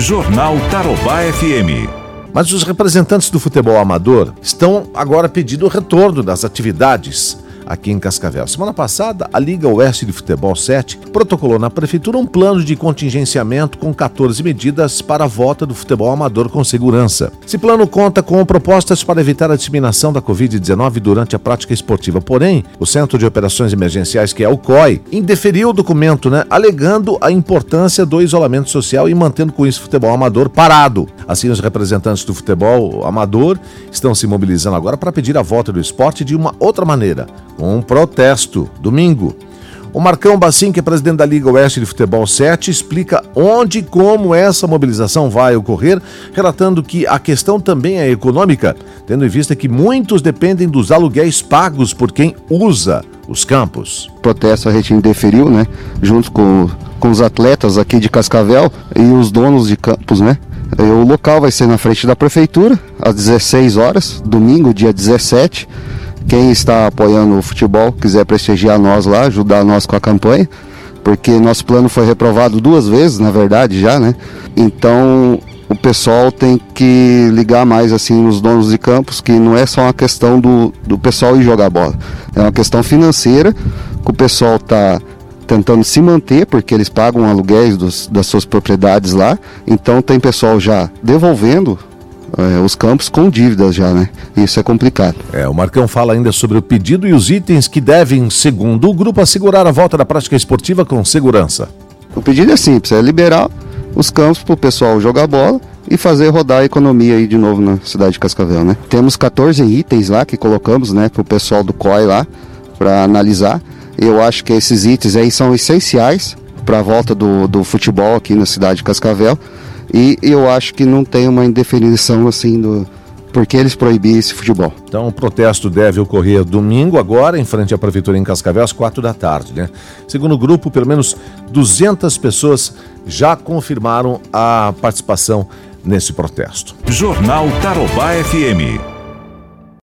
Jornal Tarobá FM. Mas os representantes do futebol amador estão agora pedindo o retorno das atividades aqui em Cascavel. Semana passada, a Liga Oeste de Futebol 7 protocolou na Prefeitura um plano de contingenciamento com 14 medidas para a volta do futebol amador com segurança. Esse plano conta com propostas para evitar a disseminação da Covid-19 durante a prática esportiva. Porém, o Centro de Operações Emergenciais, que é o COI, indeferiu o documento, né, alegando a importância do isolamento social e mantendo com isso o futebol amador parado. Assim, os representantes do futebol amador estão se mobilizando agora para pedir a volta do esporte de uma outra maneira, um protesto, domingo. O Marcão Bacim, que é presidente da Liga Oeste de Futebol 7, explica onde e como essa mobilização vai ocorrer, relatando que a questão também é econômica, tendo em vista que muitos dependem dos aluguéis pagos por quem usa os campos. O protesto a gente indeferiu, né? Junto com, com os atletas aqui de Cascavel e os donos de campos, né? O local vai ser na frente da prefeitura, às 16 horas, domingo, dia 17 quem está apoiando o futebol, quiser prestigiar nós lá, ajudar nós com a campanha, porque nosso plano foi reprovado duas vezes, na verdade, já, né? Então o pessoal tem que ligar mais assim nos donos de campos, que não é só uma questão do, do pessoal ir jogar bola, é uma questão financeira que o pessoal está tentando se manter, porque eles pagam aluguéis dos, das suas propriedades lá, então tem pessoal já devolvendo é, os campos com dívidas já, né? Isso é complicado. É, o Marcão fala ainda sobre o pedido e os itens que devem, segundo o grupo, assegurar a volta da prática esportiva com segurança. O pedido é simples, é liberar os campos para o pessoal jogar bola e fazer rodar a economia aí de novo na cidade de Cascavel, né? Temos 14 itens lá que colocamos, né, para o pessoal do COI lá para analisar. Eu acho que esses itens aí são essenciais para a volta do, do futebol aqui na cidade de Cascavel. E eu acho que não tem uma indefinição assim do porque eles proibiram esse futebol. Então o protesto deve ocorrer domingo agora, em frente à Prefeitura em Cascavel, às quatro da tarde, né? Segundo o grupo, pelo menos 200 pessoas já confirmaram a participação nesse protesto. Jornal Tarobá FM.